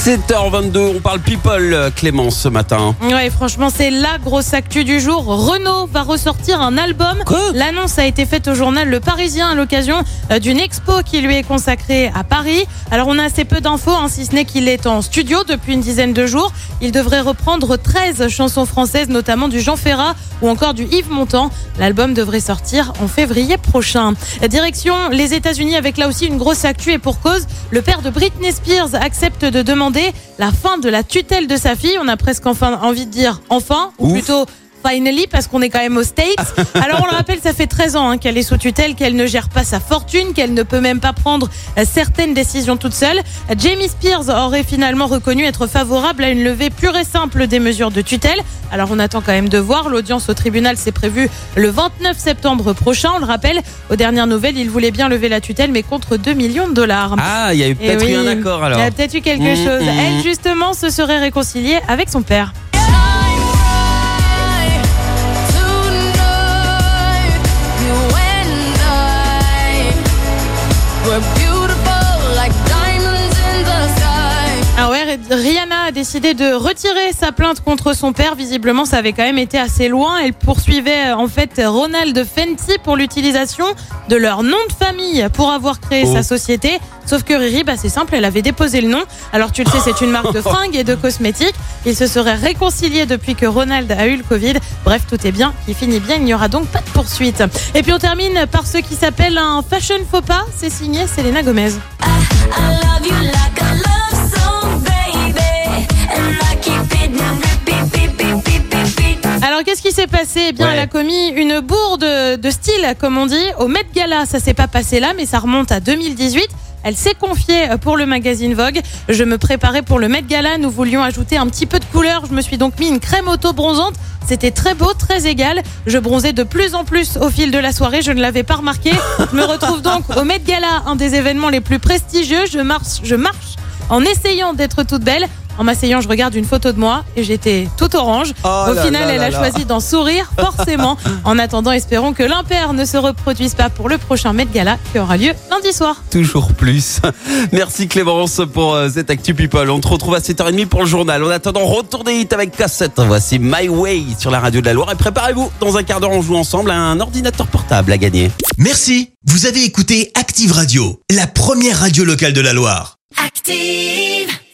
7h22, on parle people, euh, Clémence, ce matin. Ouais, franchement, c'est la grosse actu du jour. Renault va ressortir un album. L'annonce a été faite au journal Le Parisien à l'occasion euh, d'une expo qui lui est consacrée à Paris. Alors, on a assez peu d'infos, hein, si ce n'est qu'il est en studio depuis une dizaine de jours. Il devrait reprendre 13 chansons françaises, notamment du Jean Ferrat ou encore du Yves Montand. L'album devrait sortir en février prochain. Direction les États-Unis avec là aussi une grosse actu et pour cause, le père de Britney Spears accepte de demander la fin de la tutelle de sa fille. On a presque enfin envie de dire enfin, ou Ouf. plutôt finally, parce qu'on est quand même aux States. Alors on le rappelle, ça fait 13 ans hein, qu'elle est sous tutelle, qu'elle ne gère pas sa fortune, qu'elle ne peut même pas prendre euh, certaines décisions toute seule. Jamie Spears aurait finalement reconnu être favorable à une levée pure et simple des mesures de tutelle. Alors on attend quand même de voir. L'audience au tribunal s'est prévue le 29 septembre prochain. On le rappelle, aux dernières nouvelles, il voulait bien lever la tutelle, mais contre 2 millions de dollars. Ah, il y a eu Eh peut-être oui, eu un accord alors. Il y a peut-être eu quelque Mmh, chose. mmh. Elle, justement, se serait réconciliée avec son père. Rihanna a décidé de retirer sa plainte contre son père. Visiblement, ça avait quand même été assez loin. Elle poursuivait en fait Ronald Fenty pour l'utilisation de leur nom de famille pour avoir créé Oh. sa société. Sauf que Riri, bah, c'est simple, elle avait déposé le nom. Alors tu le sais, c'est une marque de fringues et de cosmétiques. Ils se seraient réconciliés depuis que Ronald a eu le Covid. Bref, tout est bien, qui finit bien. Il n'y aura donc pas de poursuite. Et puis on termine par ce qui s'appelle un fashion faux pas. C'est signé Selena Gomez. Alors qu'est-ce qui s'est passé? Eh bien, Ouais. elle a commis une bourde de style, comme on dit, au Met Gala. Ça s'est pas passé là, mais ça remonte à 2018. Elle s'est confiée pour le magazine Vogue. Je me préparais pour le Met Gala. Nous voulions ajouter un petit peu de couleur. Je me suis donc mis une crème auto-bronzante. C'était très beau, très égal. Je bronzais de plus en plus au fil de la soirée. Je ne l'avais pas remarqué. Je me retrouve donc au Met Gala, un des événements les plus prestigieux. Je marche, je marche en essayant d'être toute belle. En m'asseyant, je regarde une photo de moi et j'étais toute orange. Oh Au là final, là elle là a là. choisi d'en sourire, forcément. en attendant, espérons que l'impair ne se reproduise pas pour le prochain Met Gala qui aura lieu lundi soir. Toujours plus. Merci Clémence pour euh, cette Actu People. On te retrouve à 7h30 pour le journal. En attendant, retour des hits avec cassette. Voici My Way sur la radio de la Loire. Et préparez-vous, dans un quart d'heure, on joue ensemble à un ordinateur portable à gagner. Merci, vous avez écouté Active Radio, la première radio locale de la Loire. Active.